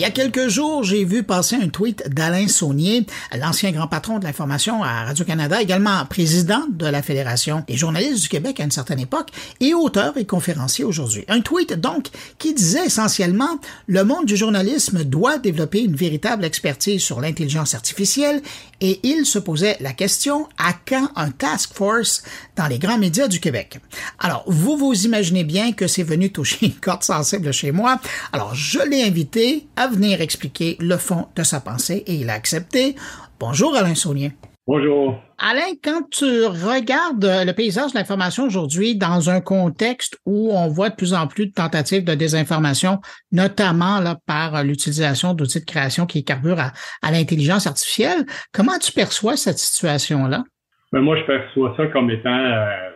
Il y a quelques jours, j'ai vu passer un tweet d'Alain Saunier, l'ancien grand patron de l'information à Radio-Canada, également président de la Fédération des journalistes du Québec à une certaine époque et auteur et conférencier aujourd'hui. Un tweet donc qui disait essentiellement le monde du journalisme doit développer une véritable expertise sur l'intelligence artificielle et il se posait la question à quand un task force dans les grands médias du Québec? Alors, vous vous imaginez bien que c'est venu toucher une corde sensible chez moi. Alors, je l'ai invité à venir expliquer le fond de sa pensée et il a accepté. Bonjour Alain Saunier. Bonjour. Alain, quand tu regardes le paysage de l'information aujourd'hui dans un contexte où on voit de plus en plus de tentatives de désinformation, notamment là, par l'utilisation d'outils de création qui carburent à, à l'intelligence artificielle, comment tu perçois cette situation-là? Ben moi, je perçois ça comme étant euh,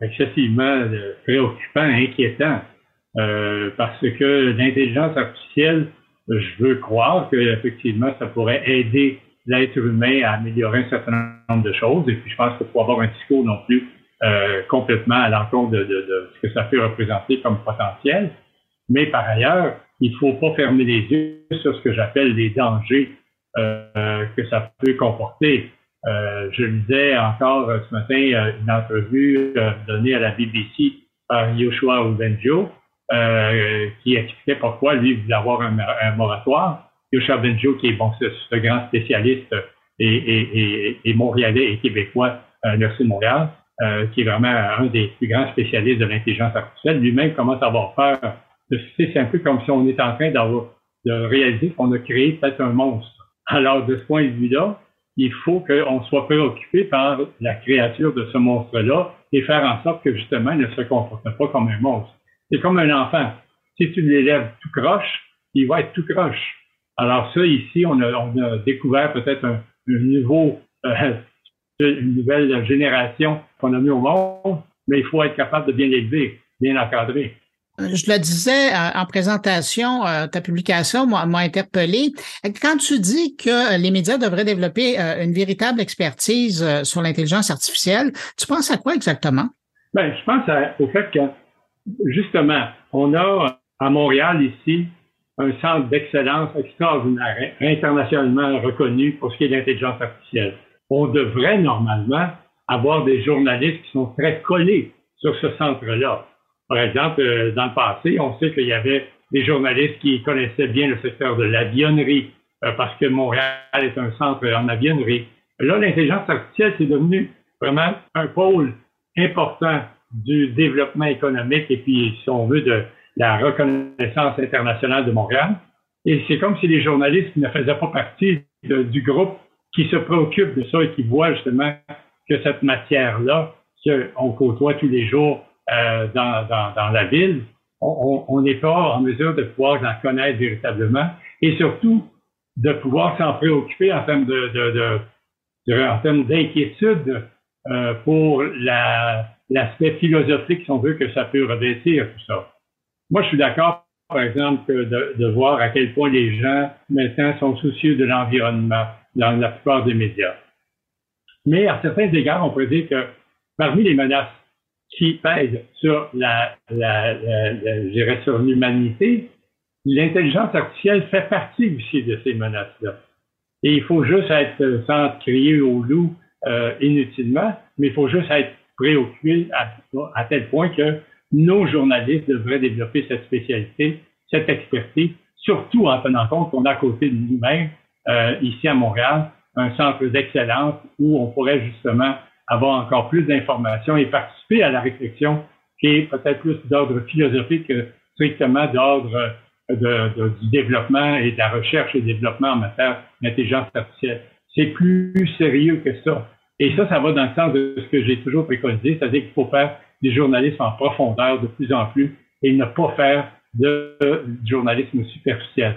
excessivement euh, préoccupant, inquiétant, euh, parce que l'intelligence artificielle je veux croire qu'effectivement, ça pourrait aider l'être humain à améliorer un certain nombre de choses. Et puis, je pense qu'il faut avoir un discours non plus euh, complètement à l'encontre de, de, de, ce que ça peut représenter comme potentiel. Mais par ailleurs, il ne faut pas fermer les yeux sur ce que j'appelle les dangers euh, que ça peut comporter. Euh, je lisais encore ce matin une entrevue donnée à la BBC par Yoshua Ubenjo, euh, qui expliquait pourquoi lui voulait avoir un, un moratoire. Yoshua Benjo, qui est bon, ce, grand spécialiste et, et, et, et, montréalais et québécois euh, de Montréal, euh, qui est vraiment un des plus grands spécialistes de l'intelligence artificielle, lui-même commence à avoir peur. C'est un peu comme si on est en train d'avoir de réaliser qu'on a créé peut-être un monstre. Alors, de ce point de vue-là, il faut qu'on soit préoccupé par la créature de ce monstre-là et faire en sorte que justement, il ne se comporte pas comme un monstre. C'est comme un enfant. Si tu l'élèves tout croche, il va être tout croche. Alors ça, ici, on a, découvert peut-être un, nouveau, euh, une nouvelle génération qu'on a mis au monde, mais il faut être capable de bien l'élever, bien l'encadrer. Je le disais euh, en présentation, euh, ta publication m'a interpellé. Quand tu dis que les médias devraient développer une véritable expertise sur l'intelligence artificielle, tu penses à quoi exactement? Ben, je pense au fait que justement, on a à Montréal ici un centre d'excellence extraordinaire, internationalement reconnu pour ce qui est de l'intelligence artificielle. On devrait normalement avoir des journalistes qui sont très collés sur ce centre-là. Par exemple, euh, dans le passé, on sait qu'il y avait des journalistes qui connaissaient bien le secteur de l'avionnerie, euh, parce que Montréal est un centre en avionnerie. Là, l'intelligence artificielle, c'est devenu vraiment un pôle important du développement économique et puis, si on veut, de la reconnaissance internationale de Montréal. Et c'est comme si les journalistes ne faisaient pas partie du groupe qui se préoccupe de ça et qui voit justement que cette matière-là, qu'on côtoie tous les jours euh, dans, dans, dans, la ville, on n'est pas en mesure de pouvoir en connaître véritablement et surtout de pouvoir s'en préoccuper en termes de, de, de, en termes d'inquiétude euh, pour la, l'aspect philosophique, si on veut, que ça peut revêtir tout ça. Moi, je suis d'accord, par exemple, de, voir à quel point les gens maintenant sont soucieux de l'environnement dans la plupart des médias. Mais à certains égards, on peut dire que parmi les menaces qui pèsent sur la, la, la, sur l'humanité, l'intelligence artificielle fait partie aussi de ces menaces-là. Et il faut juste être sans crier au loup euh, inutilement, mais il faut juste être préoccupé à, tel point que nos journalistes devraient développer cette spécialité, cette expertise, surtout en tenant compte qu'on a à côté de nous-mêmes, euh, ici à Montréal, un centre d'excellence où on pourrait justement avoir encore plus d'informations et participer à la réflexion qui est peut-être plus d'ordre philosophique que strictement d'ordre de, du développement et de la recherche et développement en matière d'intelligence artificielle. C'est plus sérieux que ça. Et ça, ça va dans le sens de ce que j'ai toujours préconisé, c'est-à-dire qu'il faut faire du journalisme en profondeur de plus en plus et ne pas faire de, journalisme superficiel.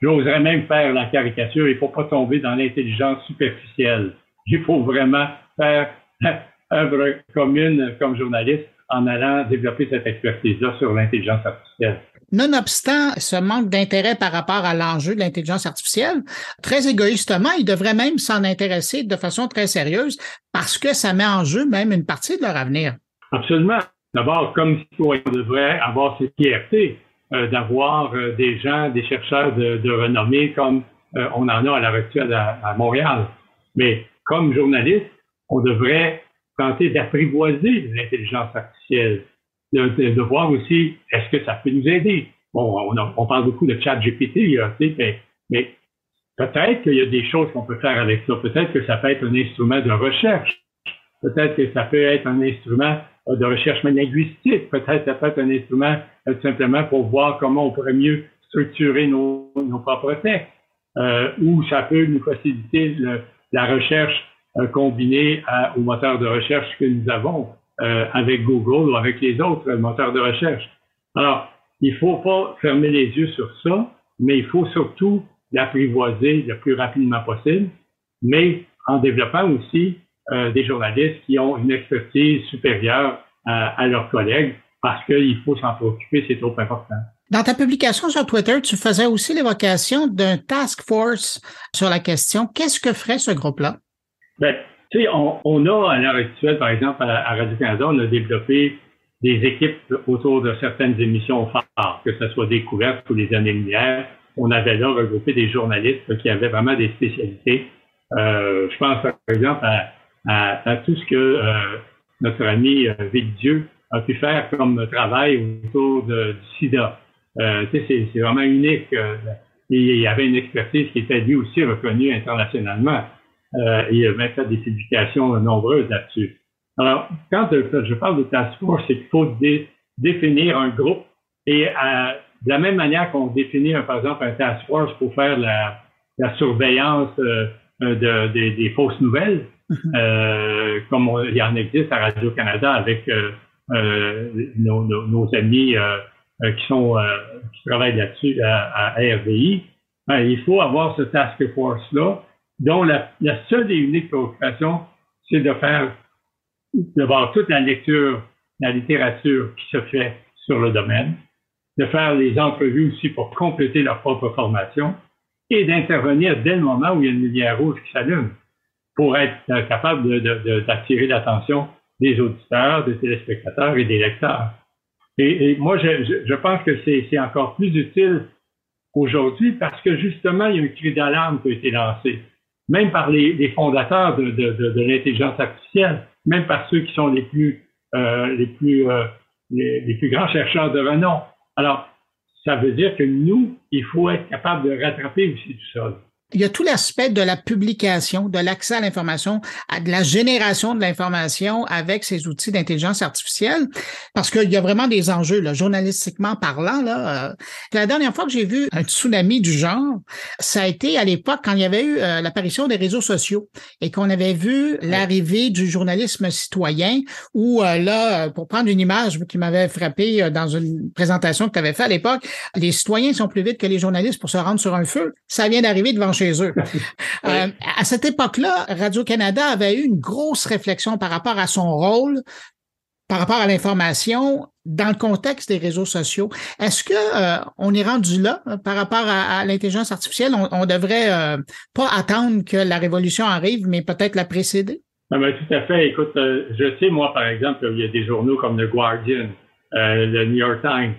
J'oserais même faire la caricature, il ne faut pas tomber dans l'intelligence superficielle. Il faut vraiment faire œuvre commune comme journaliste en allant développer cette expertise-là sur l'intelligence artificielle. Nonobstant ce manque d'intérêt par rapport à l'enjeu de l'intelligence artificielle, très égoïstement, ils devraient même s'en intéresser de façon très sérieuse parce que ça met en jeu même une partie de leur avenir. Absolument. D'abord, comme citoyen, on devrait avoir cette fierté d'avoir des gens, des chercheurs de, renommée comme on en a à l'heure actuelle à, Montréal. Mais comme journaliste, on devrait tenter d'apprivoiser l'intelligence artificielle, de, voir aussi est-ce que ça peut nous aider? Bon, on, parle beaucoup de chat GPT, mais, mais peut-être qu'il y a des choses qu'on peut faire avec ça. Peut-être que ça peut être un instrument de recherche. Peut-être que ça peut être un instrument de recherche linguistique. Peut-être que ça peut être un instrument euh, tout simplement pour voir comment on pourrait mieux structurer nos, propres textes. Euh, ou ça peut nous faciliter la recherche euh, combinée au moteur de recherche que nous avons avec Google ou avec les autres moteurs de recherche. Alors, il ne faut pas fermer les yeux sur ça, mais il faut surtout l'apprivoiser le plus rapidement possible, mais en développant aussi euh, des journalistes qui ont une expertise supérieure à, leurs collègues parce qu'il faut s'en préoccuper, c'est trop important. Dans ta publication sur Twitter, tu faisais aussi l'évocation d'un task force sur la question. Qu'est-ce que ferait ce groupe-là? Tu sais, on, a à l'heure actuelle, par exemple, à, Radio-Canada, on a développé des équipes autour de certaines émissions phares, que ce soit découvertes ou les années-lumière. On avait là regroupé des journalistes qui avaient vraiment des spécialités. Euh, je pense, par exemple, à à, tout ce que euh, notre ami euh, Dieu a pu faire comme travail autour du sida. Euh, c'est, c'est vraiment unique. Euh, il y avait une expertise qui était lui aussi reconnue internationalement. Euh, il a même fait des publications nombreuses là-dessus. Alors, quand je parle de task force, c'est qu'il faut définir un groupe et de la même manière qu'on définit, par exemple, un task force pour faire la, la surveillance de, des fausses nouvelles, Mhm. Euh, comme il y en existe à Radio-Canada avec euh, euh, nos, nos, amis qui sont qui travaillent là-dessus à, à RDI, ben, il faut avoir ce task force-là, dont la, seule et unique préoccupation, c'est de faire de voir toute la lecture, la littérature qui se fait sur le domaine, de faire les entrevues aussi pour compléter leur propre formation et d'intervenir dès le moment où il y a une lumière rouge qui s'allume pour être capable d'attirer l'attention des auditeurs, des téléspectateurs et des lecteurs. Et, moi, je, pense que c'est encore plus utile aujourd'hui parce que justement, il y a un cri d'alarme qui a été lancé, même par les, fondateurs de, l'intelligence artificielle, même par ceux qui sont les plus, euh, les, plus, euh, les plus grands chercheurs de renom. Alors, ça veut dire que nous, il faut être capable de rattraper aussi tout ça il y a tout l'aspect de la publication, de l'accès à l'information, de la génération de l'information avec ces outils d'intelligence artificielle, parce qu'il y a vraiment des enjeux, là, journalistiquement parlant. Là, euh, la dernière fois que j'ai vu un tsunami du genre, ça a été à l'époque quand il y avait eu euh, l'apparition des réseaux sociaux et qu'on avait vu l'arrivée du journalisme citoyen, où euh, là, pour prendre une image qui m'avait frappé dans une présentation que tu avais fait à l'époque, les citoyens sont plus vite que les journalistes pour se rendre sur un feu. Ça vient d'arriver devant chez eux. Euh, à cette époque-là, Radio-Canada avait eu une grosse réflexion par rapport à son rôle, par rapport à l'information dans le contexte des réseaux sociaux. Est-ce que euh, on est rendu là euh, par rapport à, l'intelligence artificielle? On, devrait pas attendre que la révolution arrive, mais peut-être la précéder? Ah ben, tout à fait. Écoute, je sais, moi, par exemple, il y a des journaux comme The Guardian, le New York Times,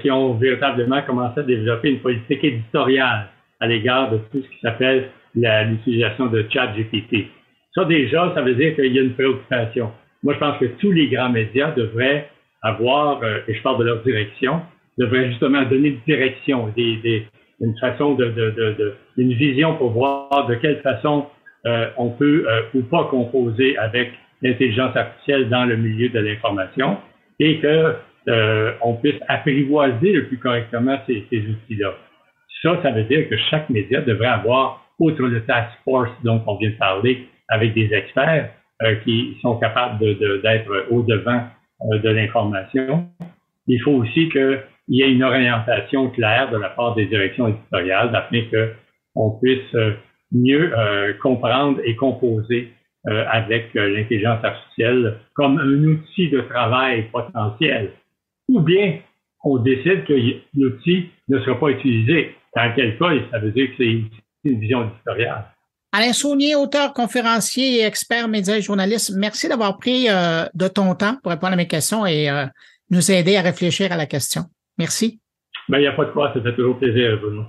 qui ont véritablement commencé à développer une politique éditoriale à l'égard de tout ce qui s'appelle l'utilisation de chat GPT. Ça, déjà, ça veut dire qu'il y a une préoccupation. Moi, je pense que tous les grands médias devraient avoir, euh, et je parle de leur direction, devraient justement donner une direction, une façon de, une vision pour voir de quelle façon euh, on peut euh, ou pas composer avec l'intelligence artificielle dans le milieu de l'information et que on puisse apprivoiser le plus correctement ces outils-là. Ça, ça veut dire que chaque média devrait avoir, outre le task force dont on vient de parler, avec des experts euh, qui sont capables d'être au-devant euh, de l'information. Il faut aussi qu'il y ait une orientation claire de la part des directions éditoriales afin qu'on puisse euh, mieux comprendre et composer avec l'intelligence artificielle comme un outil de travail potentiel. Ou bien on décide que l'outil ne sera pas utilisé dans quel cas, ça veut dire que c'est une vision éditoriale. Alain Saunier, auteur, conférencier et expert média et journaliste, merci d'avoir pris euh, de ton temps pour répondre à mes questions et euh, nous aider à réfléchir à la question. Merci. Ben, il n'y a pas de quoi, ça fait toujours plaisir, Bruno.